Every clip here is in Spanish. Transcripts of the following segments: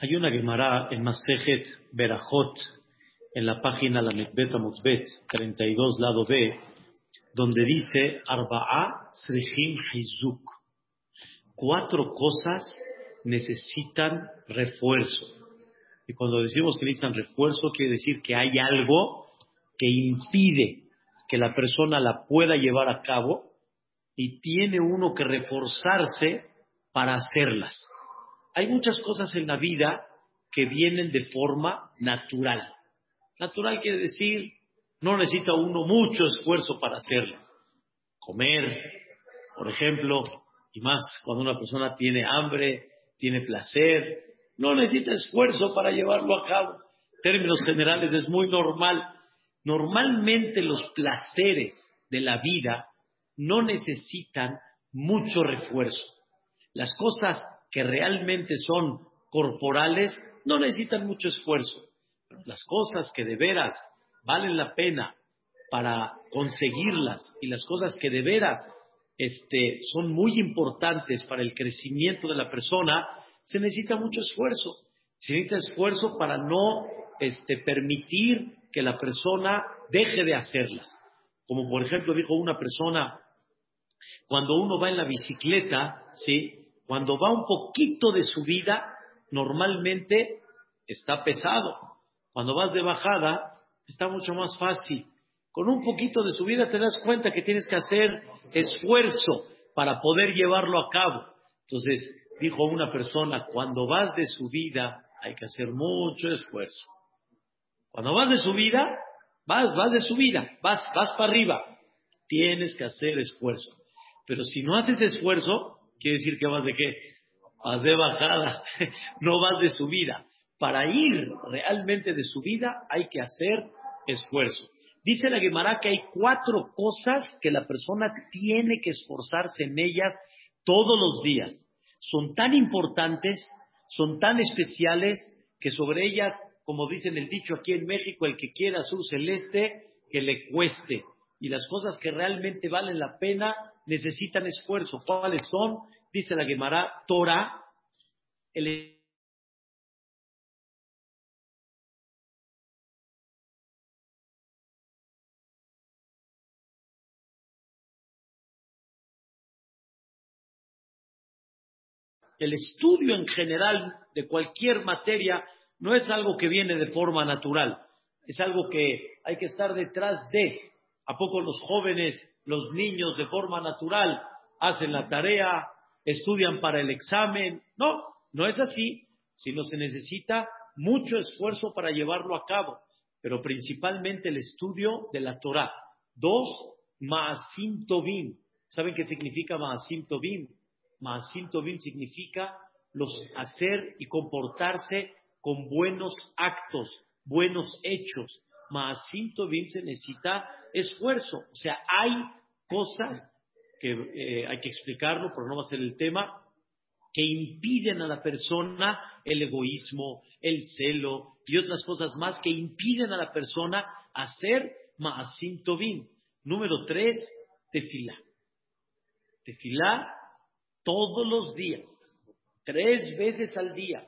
Hay una Gemara en Masejet Berajot, en la página La Mekbeta Mutbet, 32, lado B, donde dice Arba'a Srihim Hizuk. Cuatro cosas necesitan refuerzo. Y cuando decimos que necesitan refuerzo, quiere decir que hay algo que impide que la persona la pueda llevar a cabo y tiene uno que reforzarse para hacerlas. Hay muchas cosas en la vida que vienen de forma natural. Natural quiere decir, no necesita uno mucho esfuerzo para hacerlas. Comer, por ejemplo, y más cuando una persona tiene hambre, tiene placer, no necesita esfuerzo para llevarlo a cabo. En términos generales es muy normal. Normalmente los placeres de la vida no necesitan mucho refuerzo. Las cosas que realmente son corporales no necesitan mucho esfuerzo. las cosas que de veras valen la pena para conseguirlas y las cosas que de veras este, son muy importantes para el crecimiento de la persona, se necesita mucho esfuerzo. Se necesita esfuerzo para no este, permitir que la persona deje de hacerlas. Como por ejemplo dijo una persona, cuando uno va en la bicicleta, ¿sí? Cuando va un poquito de subida, normalmente está pesado. Cuando vas de bajada, está mucho más fácil. Con un poquito de subida te das cuenta que tienes que hacer esfuerzo para poder llevarlo a cabo. Entonces, dijo una persona, cuando vas de subida hay que hacer mucho esfuerzo. Cuando vas de subida, vas, vas de subida, vas, vas para arriba. Tienes que hacer esfuerzo. Pero si no haces esfuerzo, quiere decir que vas de qué? Vas de bajada, no vas de subida. Para ir realmente de subida hay que hacer esfuerzo. Dice la Gemara que hay cuatro cosas que la persona tiene que esforzarse en ellas todos los días. Son tan importantes, son tan especiales, que sobre ellas, como dicen el dicho aquí en México, el que quiera azul celeste, que le cueste. Y las cosas que realmente valen la pena necesitan esfuerzo. ¿Cuáles son? Dice la Gemara, Torah, el el estudio en general de cualquier materia no es algo que viene de forma natural, es algo que hay que estar detrás de. ¿A poco los jóvenes los niños de forma natural hacen la tarea, estudian para el examen. No, no es así, sino se necesita mucho esfuerzo para llevarlo a cabo, pero principalmente el estudio de la Torah. Dos, Maasim Tovim. ¿Saben qué significa Maasim Tovim? Maasim Tovim significa los hacer y comportarse con buenos actos, buenos hechos. Maasim Tovim se necesita esfuerzo. O sea, hay cosas que eh, hay que explicarlo, pero no va a ser el tema, que impiden a la persona el egoísmo, el celo y otras cosas más que impiden a la persona hacer Maasim Tovim. Número tres, tefilá. Tefilá todos los días, tres veces al día.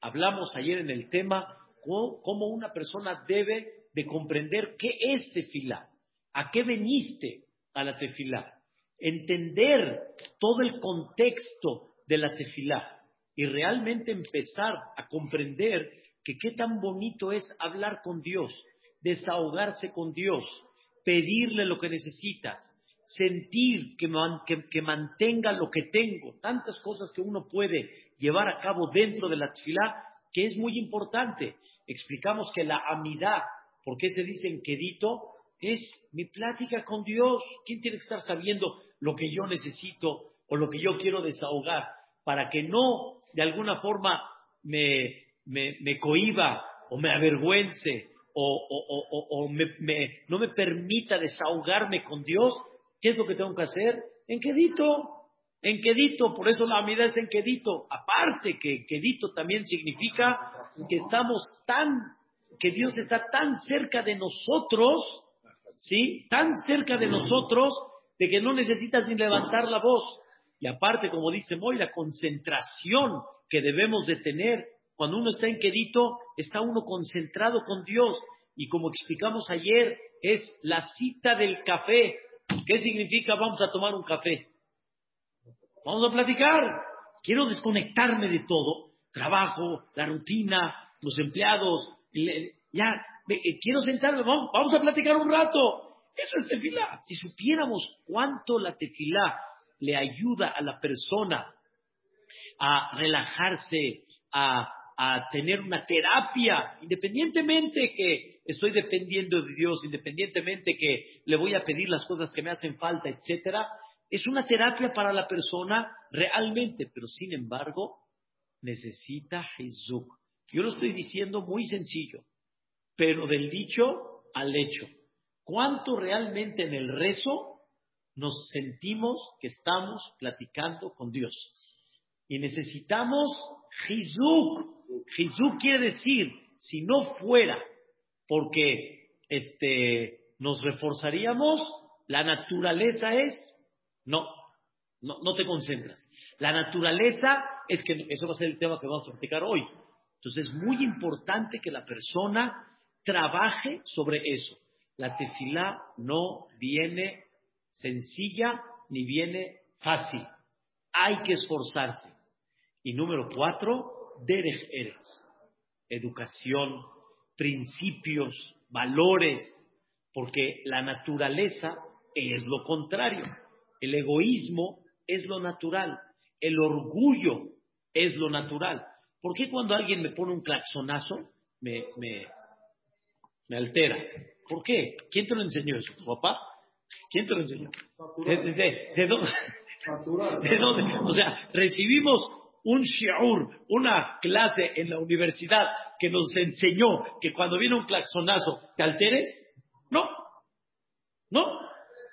Hablamos ayer en el tema cómo una persona debe de comprender qué es tefilá, a qué veniste, a la tefilá, entender todo el contexto de la tefilá y realmente empezar a comprender que qué tan bonito es hablar con Dios, desahogarse con Dios, pedirle lo que necesitas, sentir que, que, mantenga lo que tengo, tantas cosas que uno puede llevar a cabo dentro de la tefilá, que es muy importante. Explicamos que la amidad, ¿por qué se dice en quedito? Es mi plática con Dios. ¿Quién tiene que estar sabiendo lo que yo necesito o lo que yo quiero desahogar para que no de alguna forma me, me, cohiba o me avergüence o, no me permita desahogarme con Dios? ¿Qué es lo que tengo que hacer? En quedito. En quedito, por eso la amidad es en quedito. Aparte que quedito también significa que estamos tan, que Dios está tan cerca de nosotros ¿sí? Tan cerca de nosotros de que no necesitas ni levantar la voz. Y aparte, como dice Moy, la concentración que debemos de tener Cuando uno está en está uno concentrado con Dios. Y como explicamos ayer, es la cita del café. ¿Qué significa vamos a tomar un café? Vamos a platicar. Quiero desconectarme de todo. Trabajo, la rutina, los empleados. Ya, quiero sentarme. Vamos, a platicar un rato. Eso es tefilá. Si supiéramos cuánto la tefilá le ayuda a la persona a relajarse, a, tener una terapia, independientemente que estoy dependiendo de Dios, independientemente que le voy a pedir las cosas que me hacen falta, etcétera, es una terapia para la persona realmente, pero sin embargo necesita Jesús. Yo lo estoy diciendo muy sencillo, pero del dicho al hecho. ¿Cuánto realmente en el rezo nos sentimos que estamos platicando con Dios? Y necesitamos Hizuk. Hizuk quiere decir, si no fuera porque este, nos reforzaríamos, la naturaleza es, no, no, no te concentras. La naturaleza es que, eso va a ser el tema que vamos a platicar hoy. Entonces es muy importante que la persona trabaje sobre eso. La tefilá no viene sencilla ni viene fácil. Hay que esforzarse. Y número cuatro, Derech Eretz. Educación, principios, valores, porque la naturaleza es lo contrario. El egoísmo es lo natural. El orgullo es lo natural. ¿Por qué cuando alguien me pone un claxonazo me, me altera? ¿Por qué? ¿Quién te lo enseñó eso? ¿Tu papá? ¿Quién te lo enseñó? ¿De, dónde? ¿De dónde? O sea, recibimos un shiur, una clase en la universidad que nos enseñó que cuando viene un claxonazo te alteres? No. ¿No?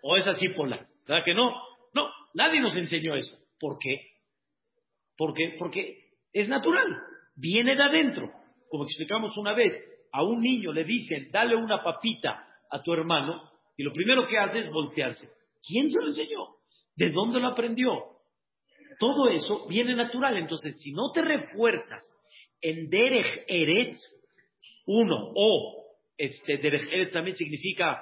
¿O es así, Pola? ¿Verdad que no? No, nadie nos enseñó eso. ¿Por qué? Porque, porque es natural, viene de adentro. Como explicamos una vez, a un niño le dicen, dale una papita a tu hermano, y lo primero que hace es voltearse. ¿Quién se lo enseñó? ¿De dónde lo aprendió? todo eso viene natural. Entonces, si no te refuerzas en Derech Eretz, uno, o este, Derech Eretz también significa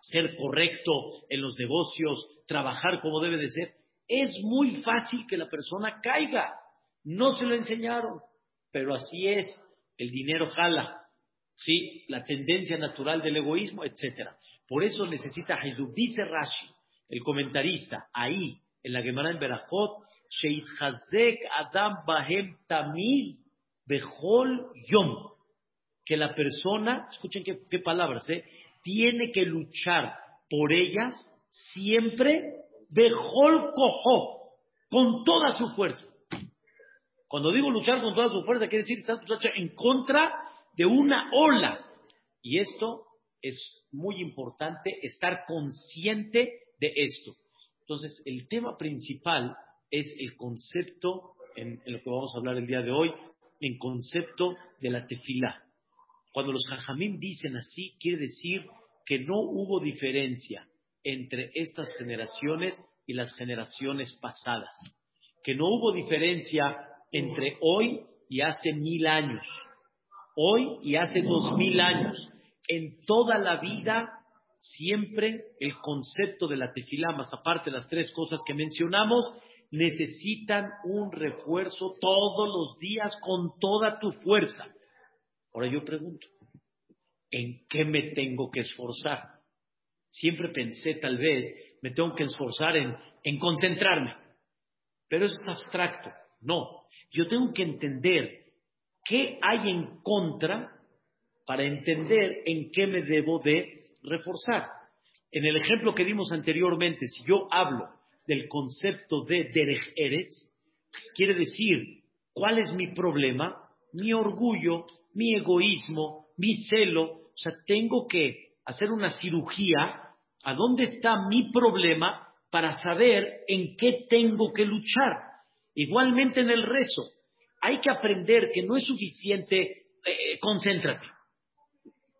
ser correcto en los negocios, trabajar como debe de ser, es muy fácil que la persona caiga. No se lo enseñaron, pero así es, el dinero jala, ¿sí? la tendencia natural del egoísmo, etc. Por eso necesita Jesús. Dice Rashi, el comentarista, ahí, en la Gemara en Berajot, Adam Bahem Tamil Bejol Yom. Que la persona, escuchen qué, palabras, ¿eh? tiene que luchar por ellas siempre Bejol Kojo, con toda su fuerza. Cuando digo luchar con toda su fuerza, quiere decir estar en contra de una ola. Y esto es muy importante, estar consciente de esto. Entonces, el tema principal es el concepto, en, lo que vamos a hablar el día de hoy, en concepto de la tefilá. Cuando los jajamim dicen así, quiere decir que no hubo diferencia entre estas generaciones y las generaciones pasadas. Que no hubo diferencia entre hoy y hace mil años. Hoy y hace dos mil años. En toda la vida, siempre el concepto de la tefilá, más aparte de las tres cosas que mencionamos, necesitan un refuerzo todos los días con toda tu fuerza. Ahora yo pregunto, ¿en qué me tengo que esforzar? Siempre pensé, tal vez, me tengo que esforzar en, en concentrarme, pero eso es abstracto. No, yo tengo que entender qué hay en contra para entender en qué me debo de reforzar. En el ejemplo que dimos anteriormente, si yo hablo del concepto de Derech Eretz, quiere decir, ¿cuál es mi problema? Mi orgullo, mi egoísmo, mi celo. O sea, tengo que hacer una cirugía a dónde está mi problema para saber en qué tengo que luchar. Igualmente en el rezo, hay que aprender que no es suficiente, eh, concéntrate.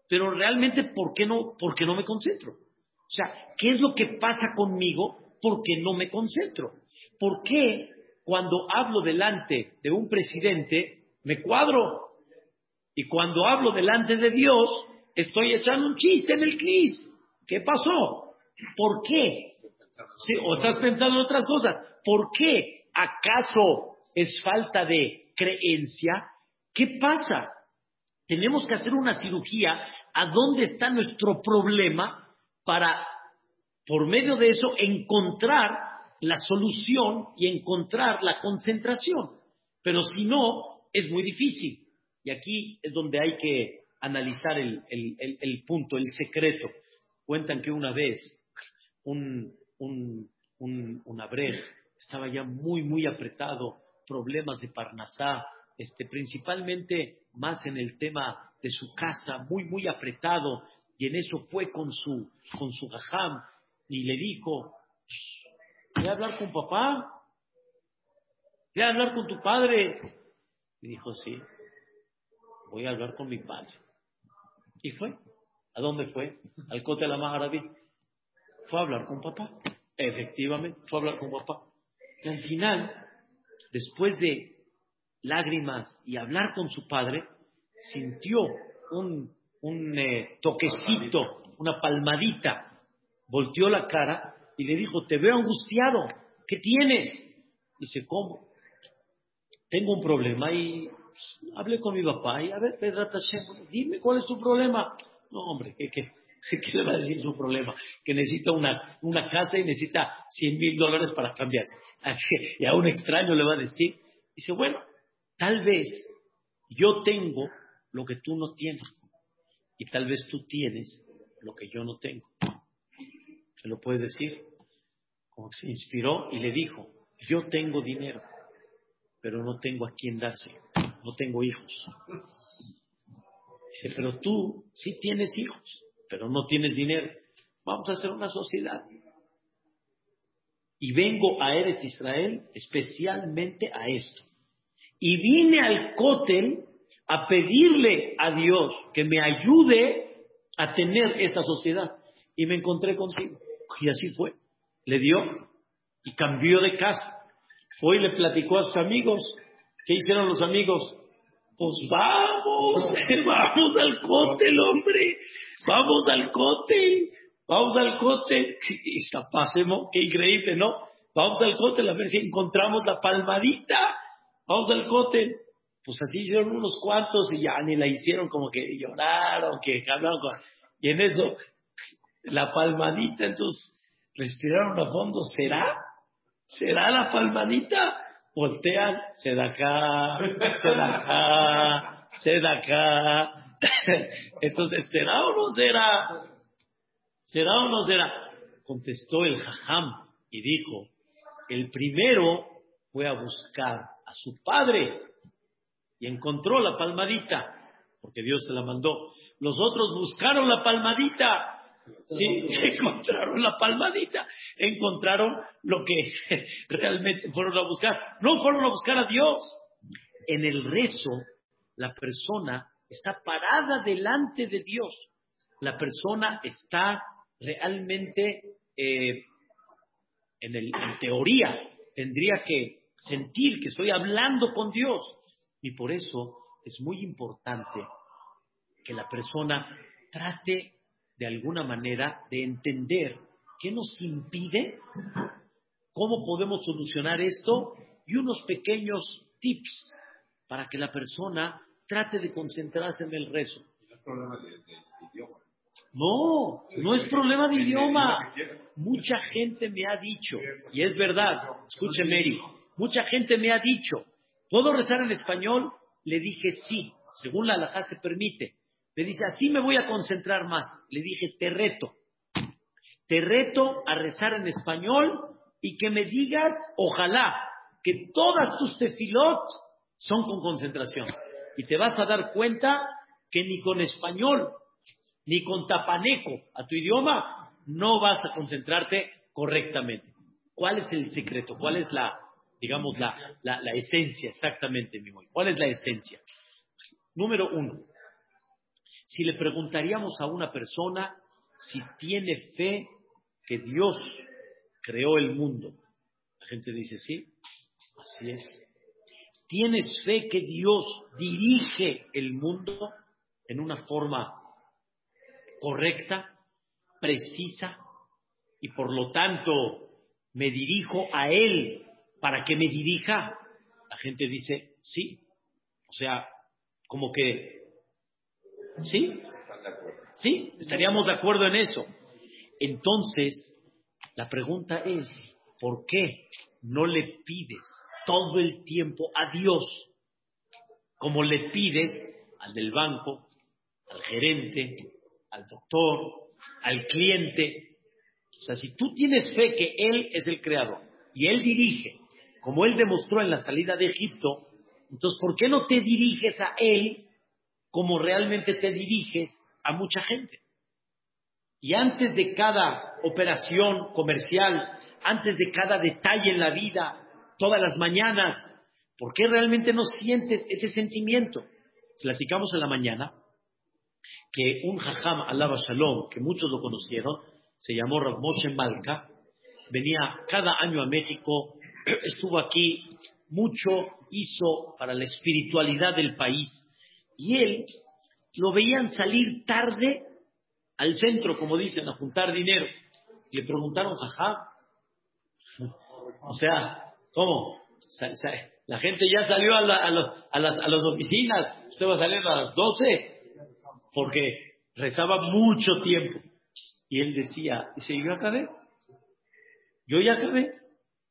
Pero realmente, ¿por qué, no, ¿por qué no me concentro? O sea, ¿qué es lo que pasa conmigo porque no me concentro. ¿Por qué cuando hablo delante de un presidente me cuadro. Y cuando hablo delante de Dios, estoy echando un chiste en el CNIS. ¿Qué pasó? ¿Por qué? o estás pensando en otras cosas. ¿Por qué? ¿Acaso es falta de creencia? ¿Qué pasa? Tenemos que hacer una cirugía a dónde está nuestro problema para, por medio de eso, encontrar la solución y encontrar la concentración. Pero si no, es muy difícil. Y aquí es donde hay que analizar el, punto, el secreto. Cuentan que una vez un, un, un, estaba ya muy, muy apretado, problemas de Parnasá, este, principalmente más en el tema de su casa, muy, muy apretado, y en eso fue con su, con su gajam y le dijo, voy a hablar con papá, voy a hablar con tu padre. Y dijo, sí, voy a hablar con mi padre. Y fue. ¿A dónde fue? Al Cote de la Maharadí. Fue a hablar con papá. Efectivamente, fue a hablar con papá. Y al final, después de lágrimas y hablar con su padre, sintió un, un eh, toquecito, una palmadita, volteó la cara y le dijo, te veo angustiado, ¿qué tienes? Dice, ¿cómo? Tengo un problema y pues, hablé con mi papá y a ver, dime cuál es tu problema. No, hombre, ¿qué, qué, ¿qué le va a decir su problema? Que necesita una, una casa y necesita 100 mil dólares para cambiarse. Y a un extraño le va a decir, dice, bueno, tal vez yo tengo lo que tú no tienes y tal vez tú tienes lo que yo no tengo. Se lo puedes decir. Como se inspiró y le dijo, yo tengo dinero, pero no tengo a quién dárselo, no tengo hijos. Dice, pero tú sí tienes hijos, pero no tienes dinero. Vamos a hacer una sociedad. Y vengo a Eretz Israel especialmente a esto. Y vine al cótel a pedirle a Dios que me ayude a tener esta sociedad. Y me encontré contigo. Y así fue. Le dio y cambió de casa. Fue y le platicó a sus amigos. ¿Qué hicieron los amigos? Pues vamos, vamos al cótel, hombre. Vamos al cótel. Vamos al cótel. Y pasemos, qué increíble, ¿no? Vamos al cótel a ver si encontramos la palmadita. Vamos al cótel. Pues así hicieron unos cuantos y ya ni la hicieron como que lloraron, que hablaron. Y en eso, la palmadita, entonces respiraron a fondo. ¿Será? ¿Será la palmadita? Voltean, se da acá, se da acá, se da acá. Entonces, ¿será o no será? ¿Será o no será? Contestó el jajam y dijo, el primero fue a buscar a su padre y encontró la palmadita, porque Dios se la mandó. Los otros buscaron la palmadita. Sí, encontraron la palmadita, encontraron lo que realmente fueron a buscar. No fueron a buscar a Dios. En el rezo, la persona está parada delante de Dios. La persona está realmente, eh, en, el, en teoría, tendría que sentir que estoy hablando con Dios. Y por eso es muy importante que la persona trate de alguna manera de entender qué nos impide, cómo podemos solucionar esto y unos pequeños tips para que la persona trate de concentrarse en el rezo. No, no es problema de idioma. Mucha gente me ha dicho, y es verdad, escuche Mary, mucha gente me ha dicho, ¿Puedo rezar en español? Le dije sí, según la alajá se permite. Le dice, así me voy a concentrar más. Le dije, te reto. Te reto a rezar en español y que me digas, ojalá, que todas tus tefilot son con concentración. Y te vas a dar cuenta que ni con español, ni con tapaneco a tu idioma, no vas a concentrarte correctamente. ¿Cuál es el secreto? ¿Cuál es la, digamos, la, la, esencia exactamente, mi ¿Cuál es la esencia? Número uno, si le preguntaríamos a una persona si tiene fe que Dios creó el mundo, la gente dice sí, así es. ¿Tienes fe que Dios dirige el mundo en una forma correcta, precisa, y por lo tanto me dirijo a Él para que me dirija? La gente dice, sí. O sea, como que, ¿sí? Sí, estaríamos de acuerdo en eso. Entonces, la pregunta es, ¿por qué no le pides todo el tiempo a Dios como le pides al del banco, al gerente, al doctor, al cliente? O sea, si tú tienes fe que Él es el creador y Él dirige, como Él demostró en la salida de Egipto, entonces, ¿por qué no te diriges a Él como realmente te diriges a mucha gente? Y antes de cada operación comercial, antes de cada detalle en la vida, todas las mañanas, ¿por qué realmente no sientes ese sentimiento? Platicamos en la mañana que un jajam alaba shalom, que muchos lo conocieron, se llamó Rav Moshe venía cada año a México, estuvo aquí, mucho hizo para la espiritualidad del país. Y él lo veían salir tarde al centro, como dicen, a juntar dinero. Le preguntaron, jajá, o sea, ¿cómo? La gente ya salió a, a, las, a las oficinas, usted va a salir a las 12, porque rezaba mucho tiempo. Y él decía, dice, yo acabé, yo ya acabé,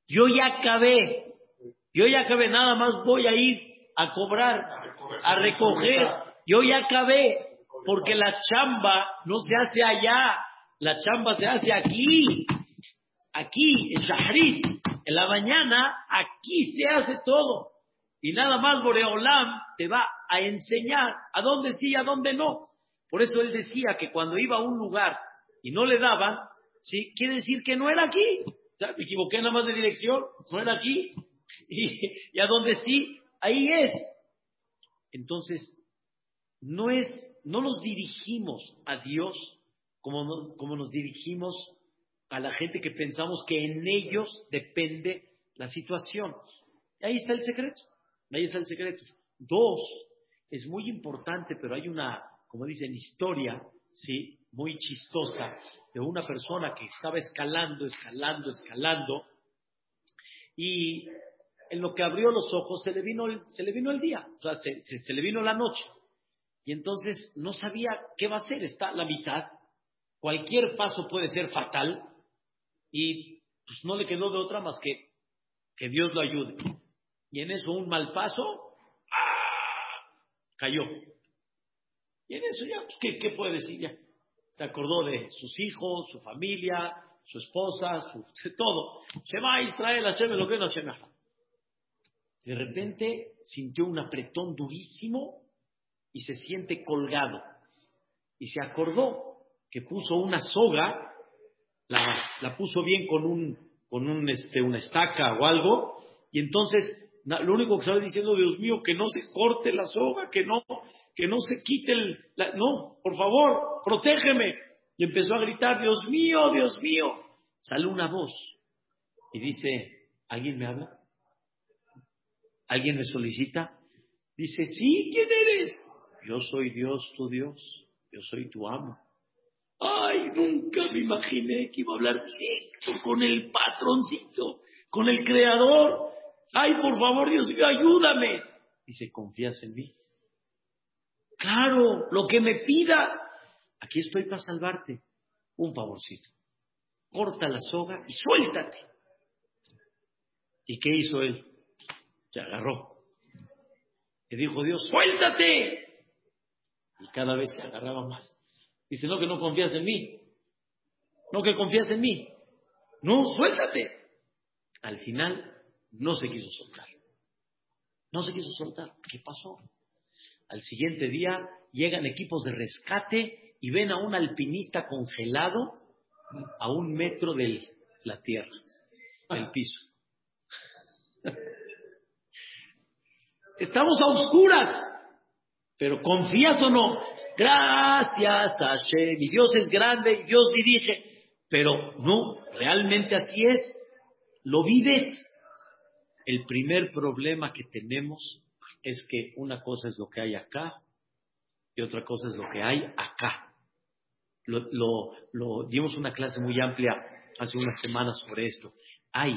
yo ya acabé, yo ya acabé, nada más voy a ir a cobrar, a recoger, yo ya acabé, porque la chamba no se hace allá, la chamba se hace aquí, aquí, en Shahrit, en la mañana, aquí se hace todo. Y nada más Boreolam te va a enseñar a dónde sí y a dónde no. Por eso él decía que cuando iba a un lugar y no le daban, sí, quiere decir que no era aquí. Me equivoqué nada más de dirección, no era aquí. Y, a donde sí, ahí es. Entonces, no es, no nos dirigimos a Dios como, como nos dirigimos a la gente que pensamos que en ellos depende la situación. ahí está el secreto. Ahí está el secreto. Dos, es muy importante, pero hay una, como dicen, historia, sí, muy chistosa de una persona que estaba escalando, escalando, escalando, y en lo que abrió los ojos se le vino el, se le vino el día, o sea, se, se le vino la noche. Y entonces no sabía qué va a hacer, está a la mitad, cualquier paso puede ser fatal y pues no le quedó de otra más que que Dios lo ayude. Y en eso un mal paso, ¡ah! cayó. Y en eso ya, pues, ¿qué, ¿qué, puede decir ya? Se acordó de sus hijos, su familia, su esposa, su, todo. Shema Israel, Hashem lo que no De repente sintió un apretón durísimo y se siente colgado. Y se acordó que puso una soga, la, la puso bien con un, con un, este, una estaca o algo, y entonces lo único que estaba diciendo, Dios mío, que no se corte la soga, que no, que no se quite el, no, por favor, protégeme. Y empezó a gritar, Dios mío, Dios mío. Sale una voz y dice, ¿alguien me habla? ¿Alguien me solicita? Dice, sí, ¿quién eres? Yo soy Dios, tu Dios, yo soy tu amo. Ay, nunca me imaginé que iba a hablar directo con el patroncito, con el creador. Ay, por favor, Dios mío, ayúdame. Dice, ¿confías en mí? Claro, lo que me pidas. Aquí estoy para salvarte. Un favorcito. Corta la soga y suéltate. ¿Y qué hizo él? Se agarró. Le dijo Dios, suéltate. Y cada vez se agarraba más. Dice, no que no confías en mí. No que confías en mí. No, suéltate. Al final no se quiso soltar. No se quiso soltar. ¿Qué pasó? Al siguiente día llegan equipos de rescate y ven a un alpinista congelado a un metro de la tierra, del piso. Estamos a oscuras. Pero confías o no, gracias a Hashem, y Dios es grande y Dios dirige, pero no, realmente así es, lo vives. El primer problema que tenemos es que una cosa es lo que hay acá y otra cosa es lo que hay acá. Lo, dimos una clase muy amplia hace unas semanas sobre esto. Hay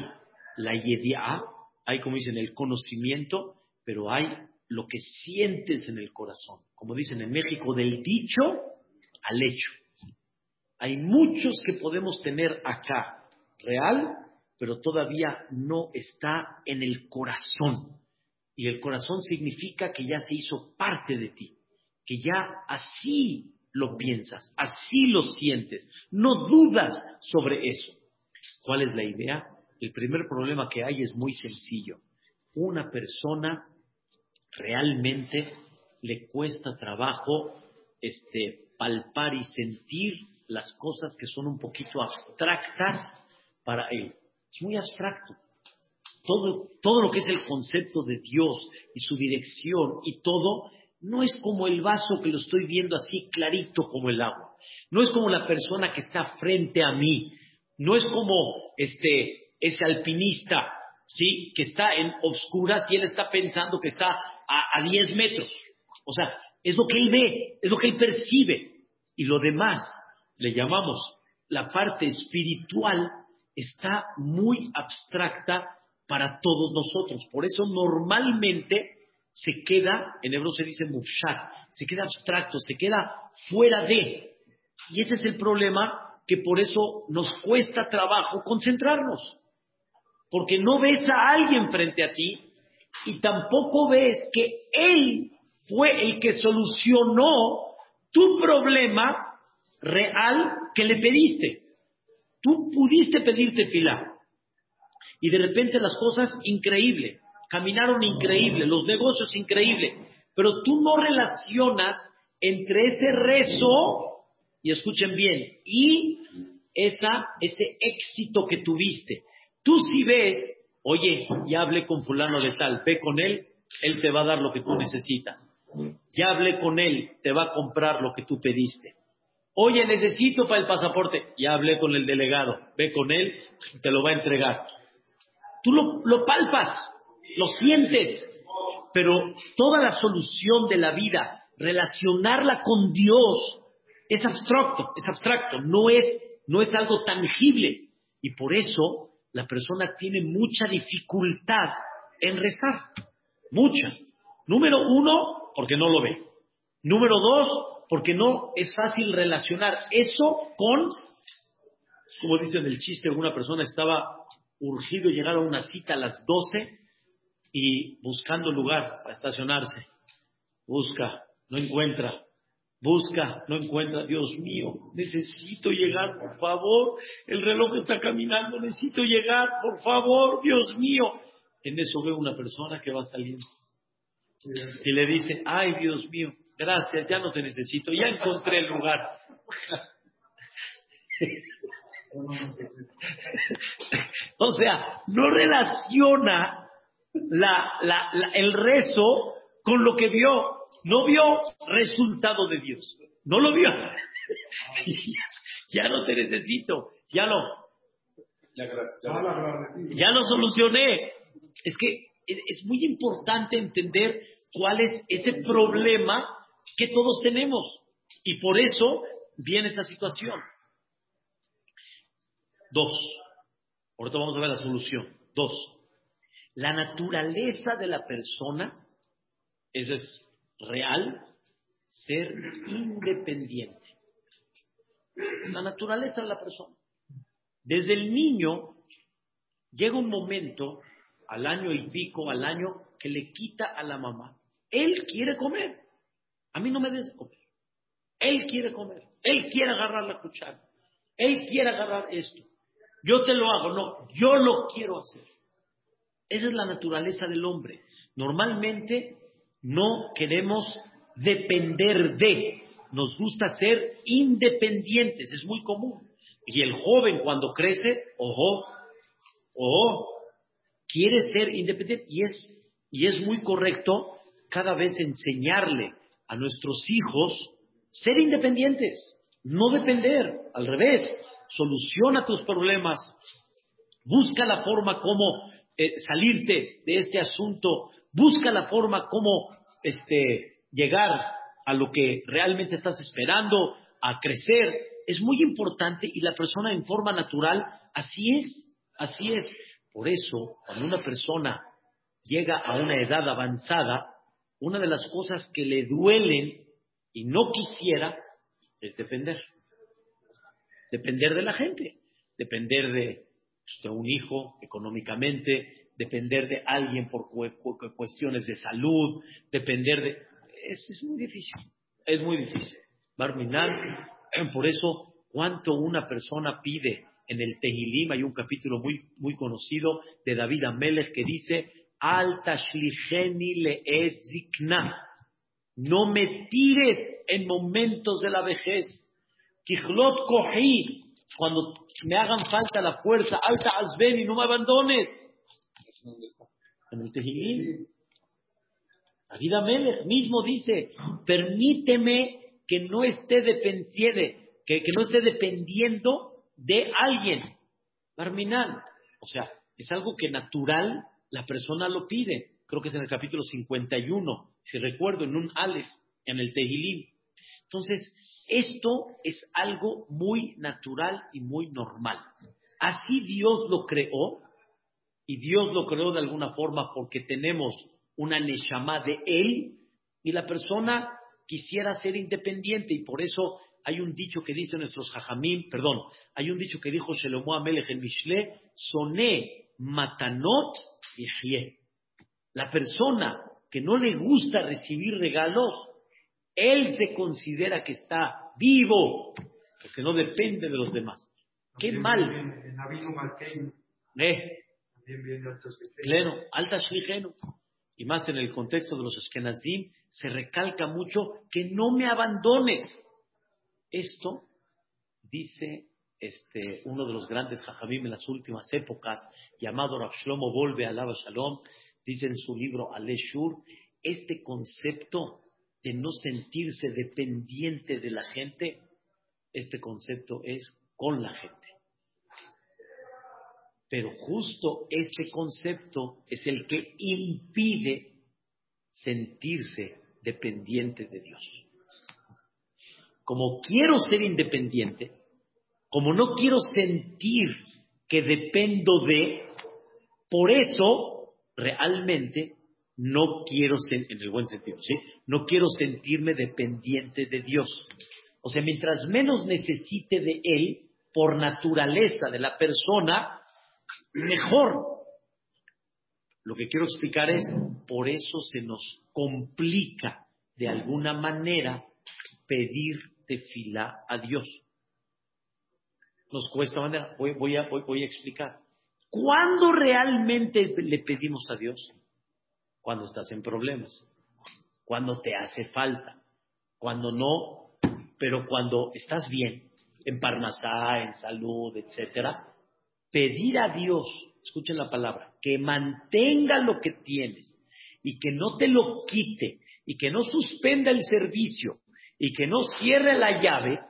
la yedia, hay como dicen el conocimiento, pero hay lo que sientes en el corazón. Como dicen en México, del dicho al hecho. Hay muchos que podemos tener acá, real, pero todavía no está en el corazón. Y el corazón significa que ya se hizo parte de ti, que ya así lo piensas, así lo sientes, no dudas sobre eso. ¿Cuál es la idea? El primer problema que hay es muy sencillo. Una persona realmente le cuesta trabajo este, palpar y sentir las cosas que son un poquito abstractas para él. Es muy abstracto. Todo, todo lo que es el concepto de Dios y su dirección y todo, no es como el vaso que lo estoy viendo así clarito como el agua. No es como la persona que está frente a mí. No es como este, ese alpinista, ¿sí? Que está en obscuras y él está pensando que está a, 10 metros. O sea, es lo que él ve, es lo que él percibe. Y lo demás, le llamamos la parte espiritual, está muy abstracta para todos nosotros. Por eso normalmente se queda, en hebreo se dice mushat, se queda abstracto, se queda fuera de. Y ese es el problema que por eso nos cuesta trabajo concentrarnos. Porque no ves a alguien frente a ti y tampoco ves que Él fue el que solucionó tu problema real que le pediste. Tú pudiste pedirte pilar y de repente las cosas increíble, caminaron increíble, los negocios increíble, pero tú no relacionas entre ese rezo, y escuchen bien, y esa, ese éxito que tuviste. Tú si ves Oye, ya hablé con fulano de tal, ve con él, él te va a dar lo que tú necesitas. Ya hablé con él, te va a comprar lo que tú pediste. Oye, necesito para el pasaporte, ya hablé con el delegado, ve con él, te lo va a entregar. Tú lo, lo palpas, lo sientes, pero toda la solución de la vida, relacionarla con Dios, es abstracto, es abstracto, no es, no es algo tangible. Y por eso la persona tiene mucha dificultad en rezar. Mucha. Número uno, porque no lo ve. Número dos, porque no es fácil relacionar eso con, como dice en el chiste, alguna persona estaba urgido llegar a una cita a las doce y buscando lugar para estacionarse. Busca, no encuentra. Busca, no encuentra, Dios mío, necesito llegar, por favor, el reloj está caminando, necesito llegar, por favor, Dios mío. En eso veo una persona que va saliendo. Y le dice, ay Dios mío, gracias, ya no te necesito, ya encontré el lugar. o sea, no relaciona el rezo con lo que vio no vio resultado de Dios. No lo vio. ya no te necesito. Ya lo. Ya lo solucioné. Es que es muy importante entender cuál es ese problema que todos tenemos. Y por eso viene esta situación. Dos. Ahorita vamos a ver la solución. Dos. La naturaleza de la persona, ese es real ser independiente. La naturaleza de la persona. Desde el niño llega un momento, al año y pico, al año, que le quita a la mamá. Él quiere comer. A mí no me des comer. Él quiere comer. Él quiere agarrar la cuchara. Él quiere agarrar esto. Yo te lo hago. No, yo lo quiero hacer. Esa es la naturaleza del hombre. Normalmente no queremos depender de, nos gusta ser independientes, es muy común. Y el joven cuando crece, ojo, ojo, quiere ser independiente y es, y es muy correcto cada vez enseñarle a nuestros hijos ser independientes, no depender, al revés, soluciona tus problemas, busca la forma como eh, salirte de este asunto, busca la forma como este, llegar a lo que realmente estás esperando, a crecer. Es muy importante y la persona en forma natural, así es, así es. Por eso, cuando una persona llega a una edad avanzada, una de las cosas que le duelen y no quisiera es depender. Depender de la gente, depender de, pues, un hijo económicamente, depender de alguien por cuestiones de salud, depender de... Es, muy difícil, es muy difícil. Barminal, por eso, cuánto una persona pide en el Tehilim, hay un capítulo muy, muy conocido de David Amelech que dice, Alta le zikna. No me tires en momentos de la vejez. Kijlot cogí. Cuando me hagan falta la fuerza, alta asben y no me abandones. En el Tehilim. David Amelech mismo dice, permíteme que no esté dependiendo, que, que no esté dependiendo de alguien. Barminal. O sea, es algo que natural la persona lo pide. Creo que es en el capítulo 51, si recuerdo, en un Aleph, en el Tehilim. Entonces, esto es algo muy natural y muy normal. Así Dios lo creó, y Dios lo creó de alguna forma porque tenemos una Neshama de Él, y la persona quisiera ser independiente, y por eso hay un dicho que dice nuestros Jajamim, perdón, hay un dicho que dijo Shelomo Amelech en Mishle, Soné matanot la persona que no le gusta recibir regalos, él se considera que está vivo, porque no depende de los demás. Qué mal. Eh. Claro, alta Y más en el contexto de los Eskenazim, se recalca mucho que no me abandones. Esto dice este, uno de los grandes jajamim en las últimas épocas, llamado Rav Shlomo Volve Alaba Shalom, dice en su libro Aleshur, este concepto de no sentirse dependiente de la gente, este concepto es con la gente. Pero justo este concepto es el que impide sentirse dependiente de Dios. Como quiero ser independiente, como no quiero sentir que dependo de, por eso realmente no quiero, en el buen sentido, ¿sí? No quiero sentirme dependiente de Dios. O sea, mientras menos necesite de Él, por naturaleza de la persona, mejor. Lo que quiero explicar es, por eso se nos complica de alguna manera pedir de fila a Dios nos cuesta manera. Voy, a, voy, a explicar. ¿Cuándo realmente le pedimos a Dios? Cuando estás en problemas, cuando te hace falta, cuando no, pero cuando estás bien, en Parnasá, en salud, etcétera, pedir a Dios, escuchen la palabra, que mantenga lo que tienes y que no te lo quite y que no suspenda el servicio y que no cierre la llave,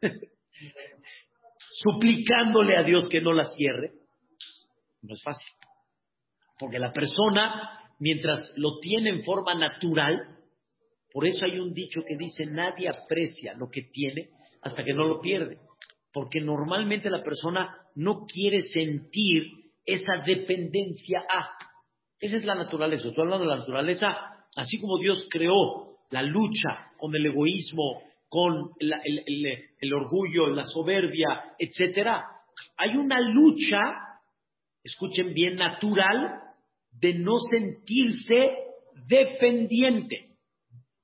suplicándole a Dios que no la cierre, no es fácil. Porque la persona, mientras lo tiene en forma natural, por eso hay un dicho que dice, nadie aprecia lo que tiene hasta que no lo pierde. Porque normalmente la persona no quiere sentir esa dependencia a. Esa es la naturaleza. Estoy hablando de la naturaleza, así como Dios creó la lucha con el egoísmo, con el, orgullo, la soberbia, etcétera. Hay una lucha, escuchen bien, natural de no sentirse dependiente.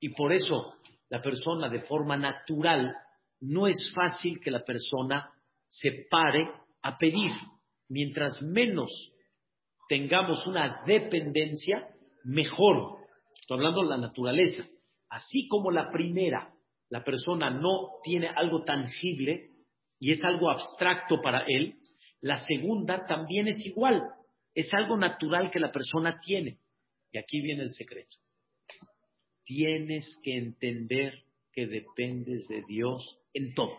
Y por eso la persona de forma natural no es fácil que la persona se pare a pedir. Mientras menos tengamos una dependencia, mejor. Estoy hablando de la naturaleza. Así como la primera la persona no tiene algo tangible y es algo abstracto para él, la segunda también es igual, es algo natural que la persona tiene. Y aquí viene el secreto. Tienes que entender que dependes de Dios en todo.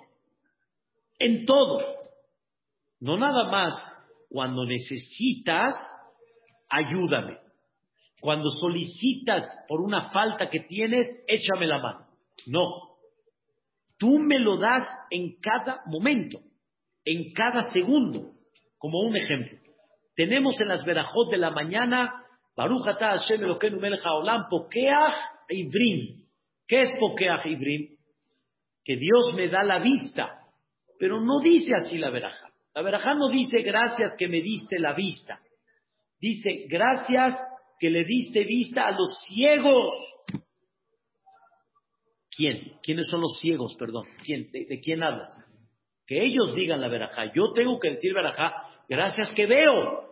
En todo. No nada más cuando necesitas ayúdame. Cuando solicitas por una falta que tienes, échame la mano. No. Tú me lo das en cada momento, en cada segundo. Como un ejemplo. Tenemos en las verajot de la mañana, Baruch Hashem Elokeinu Melech Haolam, Pokeach Ibrim. ¿Qué es Pokeach Ibrim? Que Dios me da la vista. Pero no dice así la veraja. La veraja no dice gracias que me diste la vista. Dice gracias que le diste vista a los ciegos. ¿Quién? ¿Quiénes son los ciegos? Perdón. ¿Quién? ¿De, quién hablas? Que ellos digan la verajá. Yo tengo que decir verajá, gracias que veo.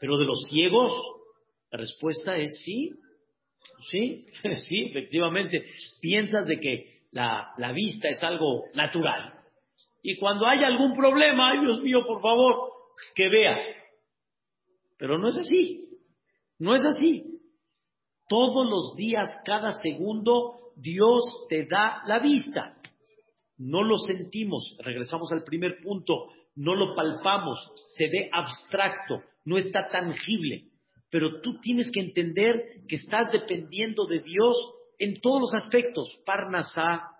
Pero de los ciegos, la respuesta es sí. Sí, sí, efectivamente. Piensas de que la, la vista es algo natural. Y cuando haya algún problema, ay Dios mío, por favor, que vea. Pero no es así. No es así. Todos los días, cada segundo, Dios te da la vista. No lo sentimos. Regresamos al primer punto. No lo palpamos. Se ve abstracto. No está tangible. Pero tú tienes que entender que estás dependiendo de Dios en todos los aspectos. Parnasá,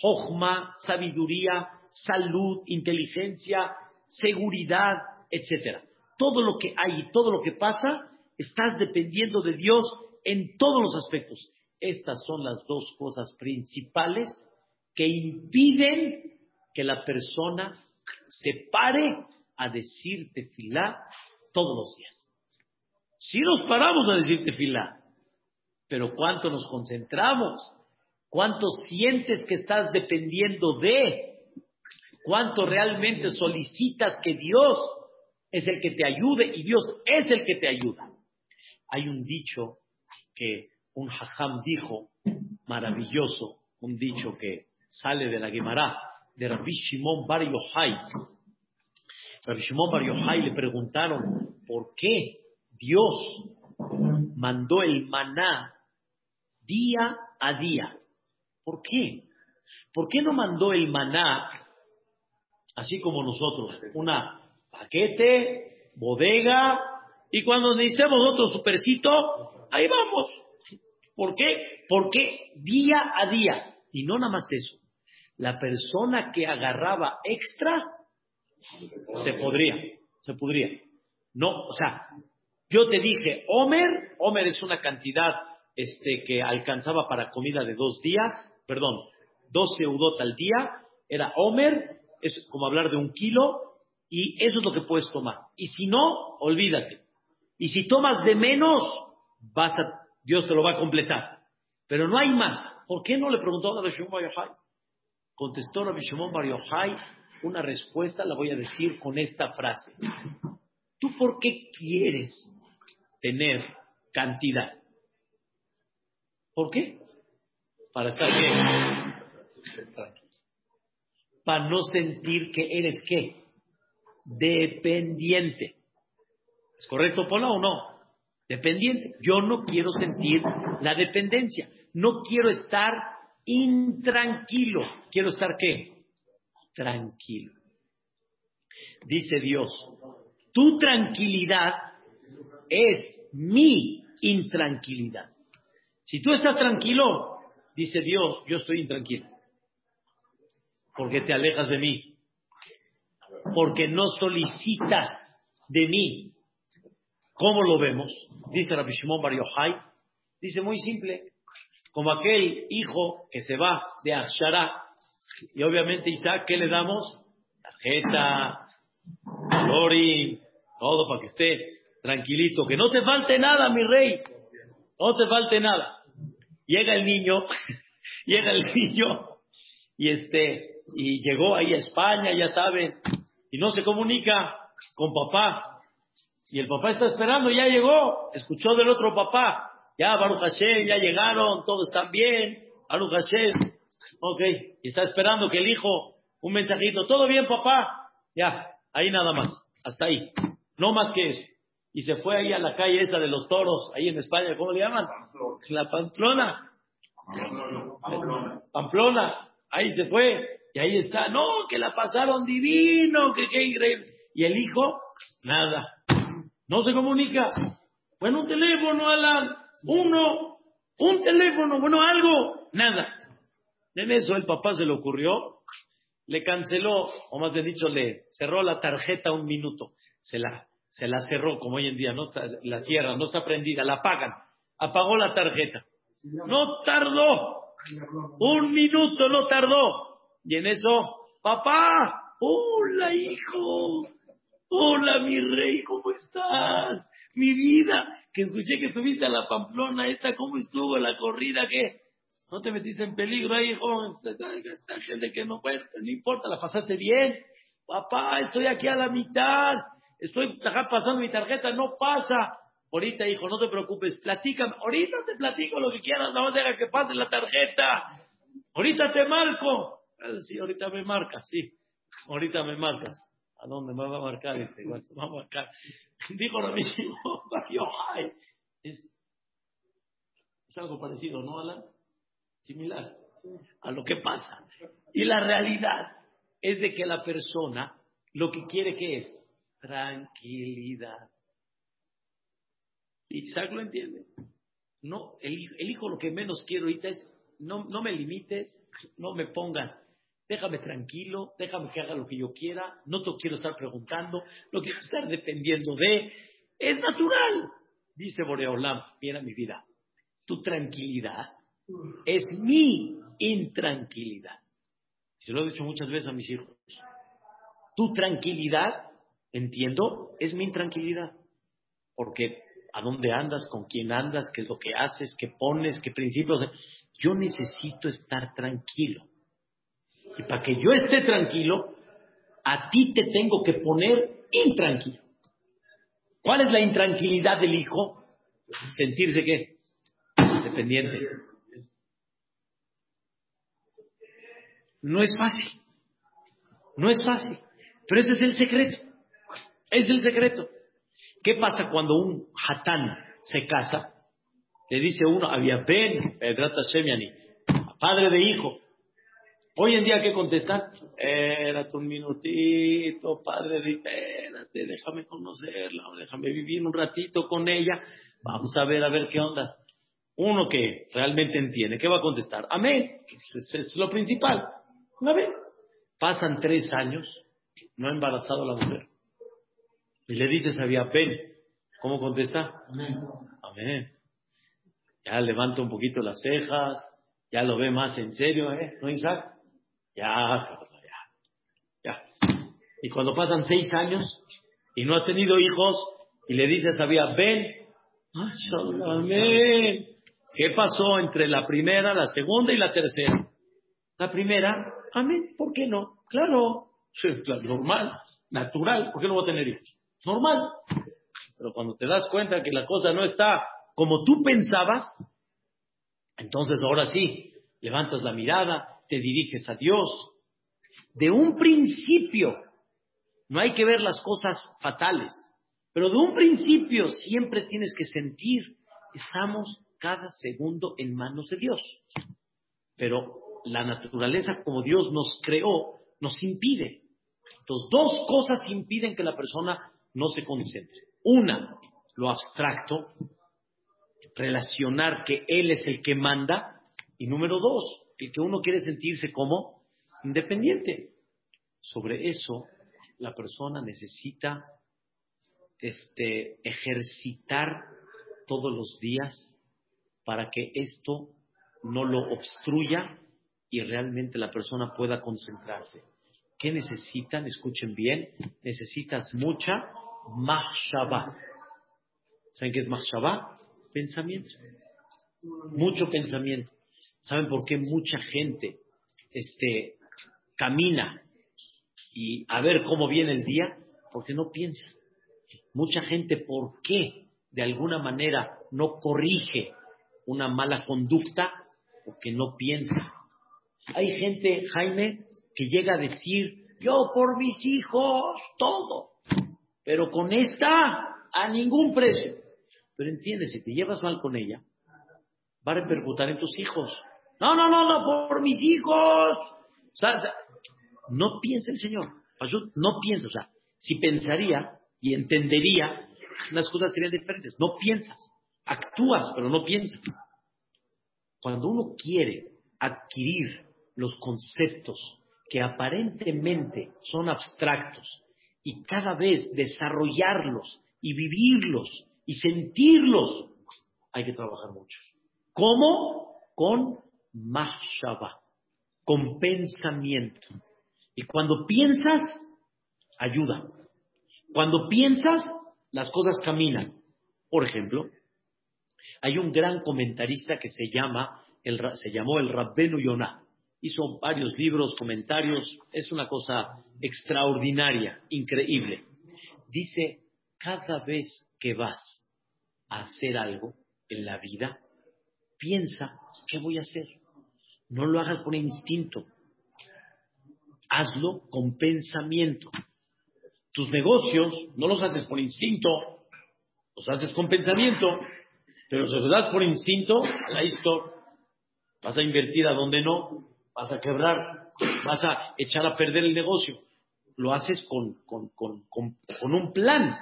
Jochma, sabiduría, salud, inteligencia, seguridad, etc. Todo lo que hay y todo lo que pasa Estás dependiendo de Dios en todos los aspectos. Estas son las dos cosas principales que impiden que la persona se pare a decir tefilá todos los días. Si nos paramos a decir tefilá, pero ¿cuánto nos concentramos? ¿Cuánto sientes que estás dependiendo de? ¿Cuánto realmente solicitas que Dios es el que te ayude y Dios es el que te ayuda? Hay un dicho que un hajam dijo, maravilloso, un dicho que sale de la Gemara, de Rabbi Shimon Bar Yochai. Rabbi Shimon Bar Yochai le preguntaron, ¿por qué Dios mandó el maná día a día? ¿Por qué? ¿Por qué no mandó el maná, así como nosotros, una paquete, bodega, y cuando necesitemos otro supercito, ahí vamos. ¿Por qué? Porque día a día, y no nada más eso, la persona que agarraba extra, se podría, se podría. No, o sea, yo te dije, Homer, Homer es una cantidad este, que alcanzaba para comida de dos días, perdón, dos seudot al día, era Homer, es como hablar de un kilo, y eso es lo que puedes tomar. Y si no, olvídate. Y si tomas de menos, Dios te lo va a completar. Pero no hay más. ¿Por qué no le preguntó a Rabbi Shimon Bar? Contestó Rabbi Shimon Bar Yochai una respuesta, la voy a decir con esta frase. ¿Tú por qué quieres tener cantidad? ¿Por qué? Para estar qué? Para no sentir que eres qué? Dependiente. ¿Es correcto, Pola, o no? Dependiente. Yo no quiero sentir la dependencia. No quiero estar intranquilo. Quiero estar qué? Tranquilo. Dice Dios, tu tranquilidad es mi intranquilidad. Si tú estás tranquilo, dice Dios, yo estoy intranquilo. Porque te alejas de mí. Porque no solicitas de mí. ¿Cómo lo vemos? Dice Rabbi Shimon Bar Yochai. Dice muy simple, como aquel hijo que se va de Ashara, y obviamente Isaac, ¿qué le damos? Tarjeta, Lori, todo para que esté tranquilito, que no te falte nada, mi rey, no te falte nada. Llega el niño, llega el niño, y este, y llegó ahí a España, ya saben, y no se comunica con papá, y el papá está esperando, ya llegó, escuchó del otro papá, ya Baruch Hashem, ya llegaron, todos están bien, Baruch Hashem, ok, y está esperando que el hijo, un mensajito, todo bien papá, ya, ahí nada más, hasta ahí, no más que eso. Y se fue ahí a la calle esa de los toros, ahí en España, ¿cómo le llaman? La Pamplona. Pamplona. Pamplona. Ahí se fue. Y ahí está. No, que la pasaron divino, que qué increíble. Y el hijo, nada No se comunica. Bueno, un teléfono, Alan. Uno. Un teléfono. Bueno, algo. Nada. En eso el papá se le ocurrió. Le canceló, o más bien dicho, le cerró la tarjeta un minuto. Se la, se la cerró, como hoy en día, no está, la cierran, no está prendida, la apagan. Apagó la tarjeta. No tardó. Un minuto no tardó. Y en eso, papá, hola hijo, hola mi rey, ¿cómo estás? Mi vida, que escuché que subiste a la Pamplona esta, ¿cómo estuvo la corrida? ¿Qué? No te metiste en peligro ahí, hijo. Esta gente que no puede, no importa, la pasaste bien. Papá, estoy aquí a la mitad. Estoy pasando mi tarjeta, no pasa. Ahorita, hijo, no te preocupes, platícame. Ahorita te platico lo que quieras, no deja que pase la tarjeta. Ahorita te marco. Sí, ahorita me marcas, sí. Ahorita me marcas. ¿A dónde me va a marcar este? va a marcar. Dijo lo mismo, es, es algo parecido, ¿no, Alan? Similar a lo que pasa. Y la realidad es de que la persona lo que quiere que es tranquilidad. Isaac lo entiende. No, el, el, hijo lo que menos quiero ahorita es, no, no me limites, no me pongas, déjame tranquilo, déjame que haga lo que yo quiera, no te quiero estar preguntando, no quiero estar dependiendo de, es natural. Dice Boreolam, mira mi vida, tu tranquilidad es mi intranquilidad. Se lo he dicho muchas veces a mis hijos. Tu tranquilidad, entiendo, es mi intranquilidad. Porque a dónde andas, con quién andas, qué es lo que haces, qué pones, qué principios. Yo necesito estar tranquilo. Y para que yo esté tranquilo, a ti te tengo que poner intranquilo. ¿Cuál es la intranquilidad del hijo? Sentirse qué? Dependiente. No es fácil. No es fácil. Pero ese es el secreto. Es el secreto. ¿Qué pasa cuando un hatán se casa? Le dice uno, había ben, padre de hijo. Hoy en día, ¿qué contestan? Espérate un minutito, padre espérate, déjame conocerla, déjame vivir un ratito con ella, vamos a ver, a ver qué ondas. Uno que realmente entiende, ¿qué va a contestar? Amén, es, es lo principal. Amén. Pasan tres años, no ha embarazado a la mujer. Y le dices a pen ¿cómo contesta? Amén. Amén. Ya levanta un poquito las cejas, ya lo ve más en serio, ¿eh? ¿No, Isaac? Ya, ya, ya. Y cuando pasan seis años y no ha tenido hijos, y le dices a ven, amén. ¿Qué pasó entre la primera, la segunda y la tercera? La primera, amén, ¿por qué no? Claro, normal, natural, ¿por qué no voy a tener hijos? Normal. Pero cuando te das cuenta que la cosa no está como tú pensabas, entonces ahora sí, levantas la mirada, te diriges a Dios. De un principio, no hay que ver las cosas fatales, pero de un principio siempre tienes que sentir, estamos cada segundo en manos de Dios. Pero la naturaleza como Dios nos creó nos impide. Entonces, dos cosas impiden que la persona no se concentre. Una, lo abstracto, relacionar que Él es el que manda. Y número dos, el que uno quiere sentirse como independiente. Sobre eso, la persona necesita este, ejercitar todos los días para que esto no lo obstruya y realmente la persona pueda concentrarse. ¿Qué necesitan? Escuchen bien. Necesitas mucha mahshaba. ¿Saben qué es mahshaba? Pensamiento. Mucho pensamiento. ¿Saben por qué mucha gente este, camina y a ver cómo viene el día? Porque no piensa. Mucha gente, ¿por qué de alguna manera no corrige una mala conducta? Porque no piensa. Hay gente, Jaime, que llega a decir, yo por mis hijos, todo, pero con esta, a ningún precio. Pero entiende, si te llevas mal con ella, va a repercutir en tus hijos. No, no, no, no, por mis hijos. O sea, no piensa el Señor. No piensa, o sea, si pensaría y entendería las cosas serían diferentes. No piensas, actúas, pero no piensas. Cuando uno quiere adquirir los conceptos que aparentemente son abstractos y cada vez desarrollarlos y vivirlos y sentirlos, hay que trabajar mucho. ¿Cómo? Con mahshaba, con pensamiento. Y cuando piensas, ayuda. Cuando piensas, las cosas caminan. Por ejemplo, hay un gran comentarista que se llama, el, se llamó el Rabbenu Yonah. Hizo varios libros, comentarios. Es una cosa extraordinaria, increíble. Dice, cada vez que vas a hacer algo en la vida, piensa, ¿qué voy a hacer? No lo hagas por instinto. Hazlo con pensamiento. Tus negocios no los haces por instinto, los haces con pensamiento, pero si los das por instinto, la historia, vas a invertir a donde no, vas a quebrar, vas a echar a perder el negocio. Lo haces con, con, con, con un plan.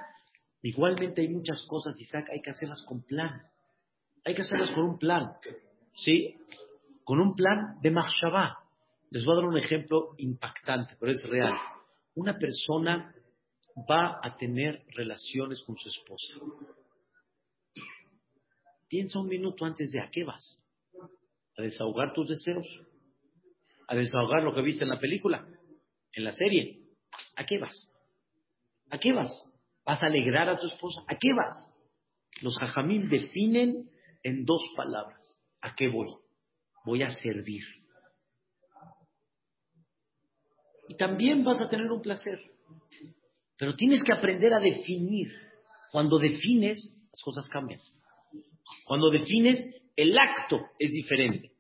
Igualmente hay muchas cosas, Isaac, hay que hacerlas con plan. Hay que hacerlas con un plan. ¿Sí? Con un plan de Mahshabah. Les voy a dar un ejemplo impactante, pero es real. Una persona va a tener relaciones con su esposa. Piensa un minuto antes de a qué vas. A desahogar tus deseos. A desahogar lo que viste en la película, en la serie. ¿A qué vas? ¿A qué vas? ¿Vas a alegrar a tu esposa? ¿A qué vas? Los jajamín definen en dos palabras. ¿A qué voy? Voy a servir. Y también vas a tener un placer. Pero tienes que aprender a definir. Cuando defines, las cosas cambian. Cuando defines, el acto es diferente.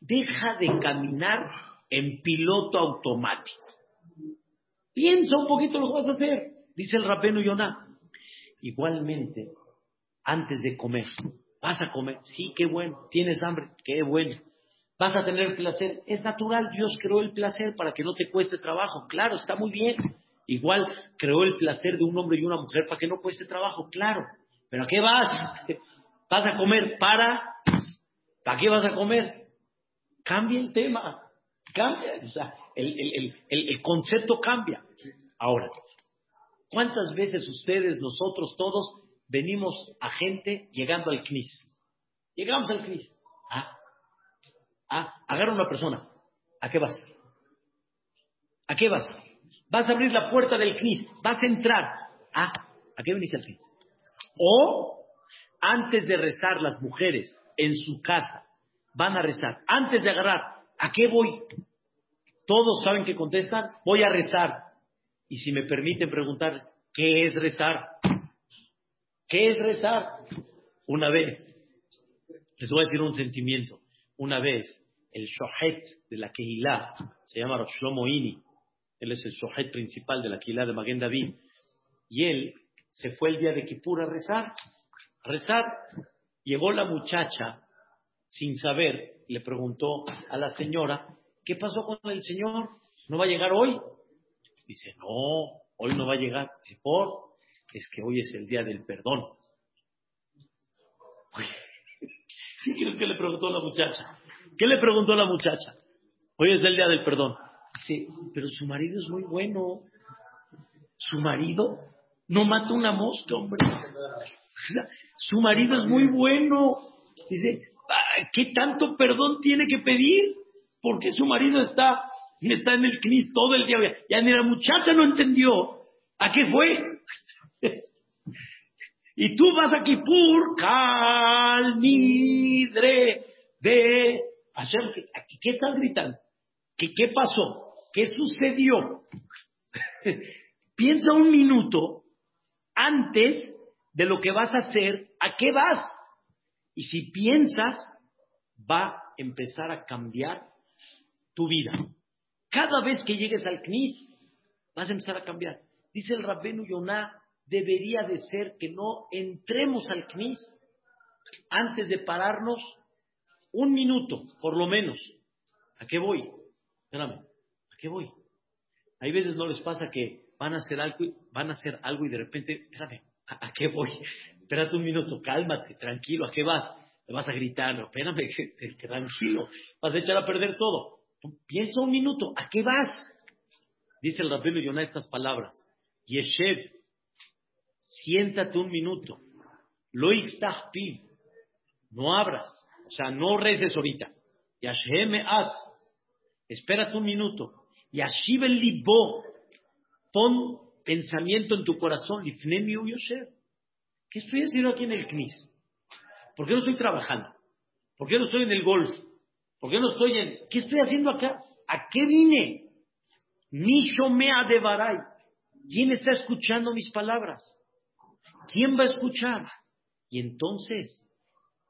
Deja de caminar en piloto automático. Piensa un poquito lo que vas a hacer, dice el rapeno Yonah. Igualmente, antes de comer, vas a comer, sí, qué bueno, tienes hambre, qué bueno. Vas a tener placer, es natural, Dios creó el placer para que no te cueste trabajo, claro, está muy bien. Igual creó el placer de un hombre y una mujer para que no cueste trabajo, claro. Pero ¿a qué vas? ¿Vas a comer para? ¿Para qué vas a comer? Cambia el tema. Cambia. O sea, el, concepto cambia. Ahora, ¿cuántas veces ustedes, nosotros, todos, venimos a gente llegando al CNIS? Llegamos al CNIS. Ah, ah, agarra una persona. ¿A qué vas? ¿A qué vas? Vas a abrir la puerta del CNIS, vas a entrar. Ah, ¿a qué venís al CNIS? O, antes de rezar las mujeres en su casa, van a rezar. Antes de agarrar, ¿a qué voy? Todos saben que contestan, voy a rezar. Y si me permiten preguntarles, ¿qué es rezar? ¿Qué es rezar? Una vez, les voy a decir un sentimiento. Una vez, el shohet de la Keilah, se llama Rav Shlomo él es el sujet principal de la Quilá de Maguen David, y él se fue el día de Kippur a rezar, a rezar. Llegó la muchacha, sin saber, le preguntó a la señora, ¿qué pasó con el Señor? ¿No va a llegar hoy? Dice, no, hoy no va a llegar. Dice, por, es que hoy es el día del perdón. ¿Qué crees que le preguntó la muchacha? ¿Qué le preguntó la muchacha? Hoy es el día del perdón. Dice, pero su marido es muy bueno. Su marido no mata una mosca, hombre. su marido es muy bueno. Dice, ¿qué tanto perdón tiene que pedir? Porque su marido está, está en el CNIS todo el día. Ya ni la muchacha no entendió. ¿A qué fue? y tú vas a Kipur, calmidre de Hashem. ¿Qué estás gritando? ¿Qué, ¿Qué pasó? ¿Qué sucedió? Piensa un minuto antes de lo que vas a hacer, ¿a qué vas? Y si piensas, va a empezar a cambiar tu vida. Cada vez que llegues al CNIS, vas a empezar a cambiar. Dice el Rabbenu Yonah, debería de ser que no entremos al CNIS antes de pararnos un minuto, por lo menos. ¿A qué voy? Espérame qué voy? Hay veces no les pasa que van a hacer algo, van a hacer algo y de repente, espérate, ¿A, qué voy? Espérate un minuto, cálmate, tranquilo, ¿a qué vas? Vas a gritar, no, espérame, tranquilo, vas a echar a perder todo. Piensa un minuto, ¿a qué vas? Dice el rabino Yonah estas palabras. Yeshev, siéntate un minuto. Lo no abras, o sea, no reces ahorita. At, espérate un minuto. Yashiv el libo, pon pensamiento en tu corazón. ¿Qué estoy haciendo aquí en el CNIS? ¿Por qué no estoy trabajando? ¿Por qué no estoy en el golf? ¿Por qué no estoy en... ¿Qué estoy haciendo acá? ¿A qué vine? Mea de Baray. ¿Quién está escuchando mis palabras? ¿Quién va a escuchar? Y entonces,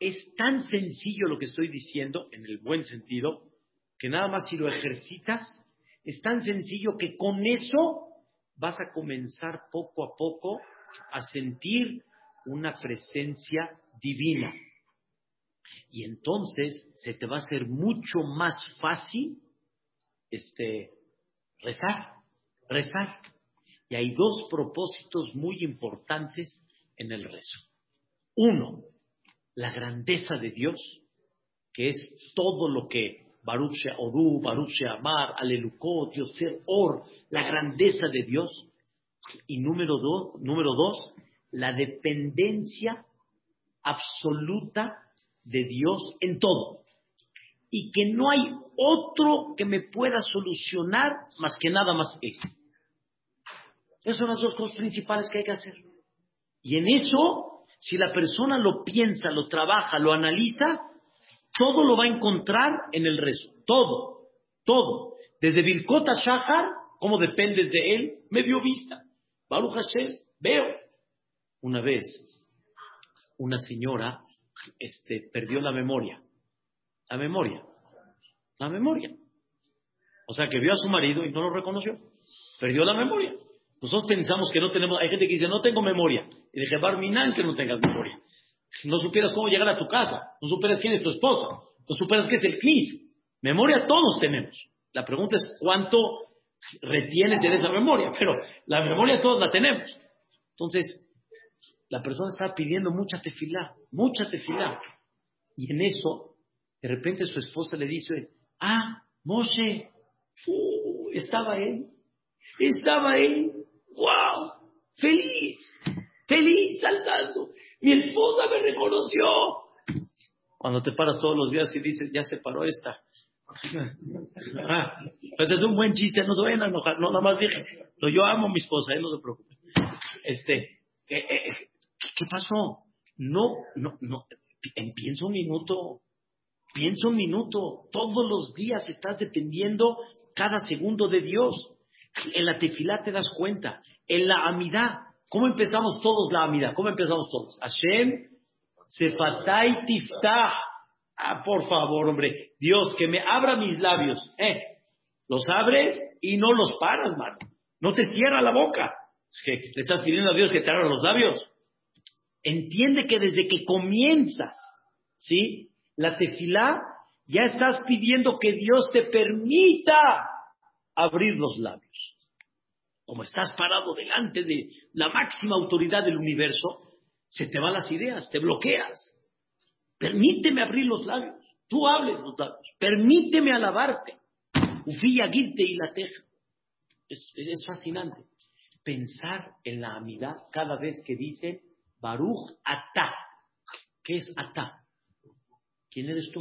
es tan sencillo lo que estoy diciendo, en el buen sentido, que nada más si lo ejercitas, es tan sencillo que con eso vas a comenzar poco a poco a sentir una presencia divina. Y entonces se te va a hacer mucho más fácil este, rezar, rezar. Y hay dos propósitos muy importantes en el rezo. Uno, la grandeza de Dios, que es todo lo que Baruch Odu, Baruch Amar, Alelukot, Yoser Or, la grandeza de Dios. Y número dos, número dos, la dependencia absoluta de Dios en todo. Y que no hay otro que me pueda solucionar más que nada más Él. Esas son las dos cosas principales que hay que hacer. Y en eso, si la persona lo piensa, lo trabaja, lo analiza, todo lo va a encontrar en el rezo. Todo, todo. Desde Birkota Shahar, como dependes de él, me dio vista. Baruch veo. Una vez, una señora este, perdió la memoria. La memoria. La memoria. O sea, que vio a su marido y no lo reconoció. Perdió la memoria. Nosotros pensamos que no tenemos, hay gente que dice, no tengo memoria. Y dije, Barminan, que no tengas memoria. No supieras cómo llegar a tu casa. No supieras quién es tu esposo. No supieras qué es el CNIS. Memoria todos tenemos. La pregunta es cuánto retienes en esa memoria. Pero la memoria todos la tenemos. Entonces, la persona estaba pidiendo mucha tefilá, mucha tefilá. Y en eso, de repente su esposa le dice, ah, Moshe, uh, estaba él, estaba él, wow, feliz, feliz, saltando. Mi esposa me reconoció. Cuando te paras todos los días y dices, ya se paró esta. pues es un buen chiste, no se vayan a enojar, no, nada más dije, yo amo a mi esposa, él no se preocupe. Este, eh, eh, ¿Qué pasó? No, no, no. Piensa un minuto. Piensa un minuto. Todos los días estás dependiendo cada segundo de Dios. En la tefilá te das cuenta. En la amidad. ¿Cómo empezamos todos la amidad? ¿Cómo empezamos todos? Hashem, Sefatay Tiftah. Ah, por favor, hombre. Dios, que me abra mis labios. Eh, los abres y no los paras, mano. No te cierra la boca. Es que le estás pidiendo a Dios que te abra los labios. Entiende que desde que comienzas, ¿sí? La tefilá, ya estás pidiendo que Dios te permita abrir los labios. Como estás parado delante de la máxima autoridad del universo, se te van las ideas, te bloqueas. Permíteme abrir los labios. Tú hables los labios. Permíteme alabarte. Ufilla, y la teja. Es, fascinante. Pensar en la amidad cada vez que dice Baruch Ata. ¿Qué es Ata? ¿Quién eres tú?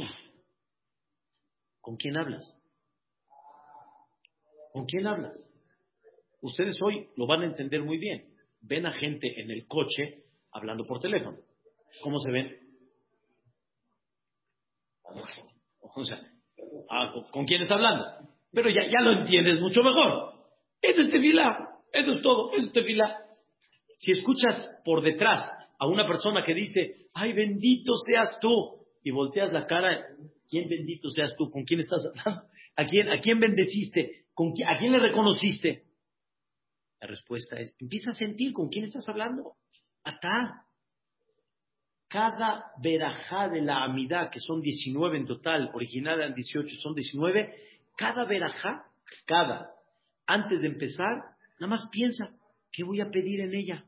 ¿Con quién hablas? ¿Con quién hablas? Ustedes hoy lo van a entender muy bien. Ven a gente en el coche hablando por teléfono. ¿Cómo se ven? O sea, ah, ¿con quién está hablando? Pero ya, ya lo entiendes mucho mejor. Eso es tefila. Eso es todo. Eso es tefila. Si escuchas por detrás a una persona que dice, ay, bendito seas tú, y volteas la cara, ¿quién bendito seas tú? ¿Con quién estás hablando? ¿A quién, a quién bendeciste? ¿Con ¿A quién le reconociste? La respuesta es, empieza a sentir con quién estás hablando. Atá. Cada verajá de la amidad, que son 19 en total, original eran 18, son 19, cada verajá, cada, antes de empezar, nada más piensa, ¿qué voy a pedir en ella?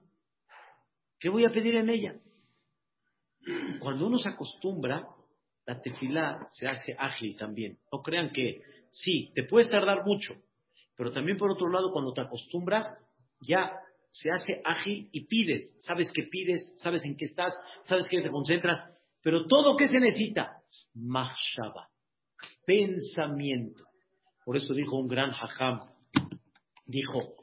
¿Qué voy a pedir en ella? Cuando uno se acostumbra, la tefilá se hace ágil también. No crean que sí, te puedes tardar mucho, pero también por otro lado, cuando te acostumbras, ya se hace ágil y pides. Sabes que pides, sabes en qué estás, sabes que te concentras, pero todo que se necesita, machshava, pensamiento. Por eso dijo un gran hajam, dijo,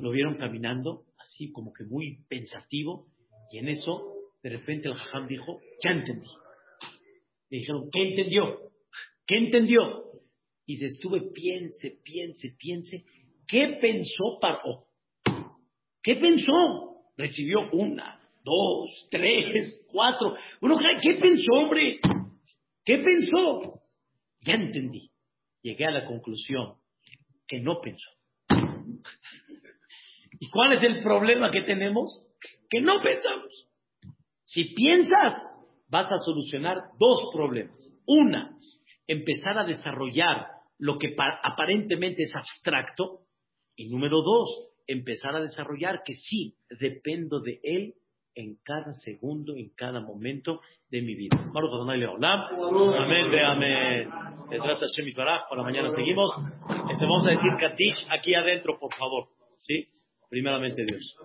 lo vieron caminando, así como que muy pensativo, y en eso, de repente el hajam dijo, ya entendí. Le dijeron, ¿qué entendió? ¿Qué entendió? Y se estuve, piense, piense, piense. ¿Qué pensó Paró? ¿Qué pensó? Recibió una, dos, tres, cuatro. Uno, ¿qué pensó, hombre? ¿Qué pensó? Ya entendí. Llegué a la conclusión que no pensó. ¿Y cuál es el problema que tenemos? Que no pensamos. Si piensas, vas a solucionar dos problemas. Una, empezar a desarrollar lo que aparentemente es abstracto. Y número dos, empezar a desarrollar que sí, dependo de él en cada segundo, en cada momento de mi vida. Amén, amén. Se trata Shemi Por la mañana seguimos. Este, vamos a decir Katish aquí adentro, por favor. ¿Sí? Primeramente Dios.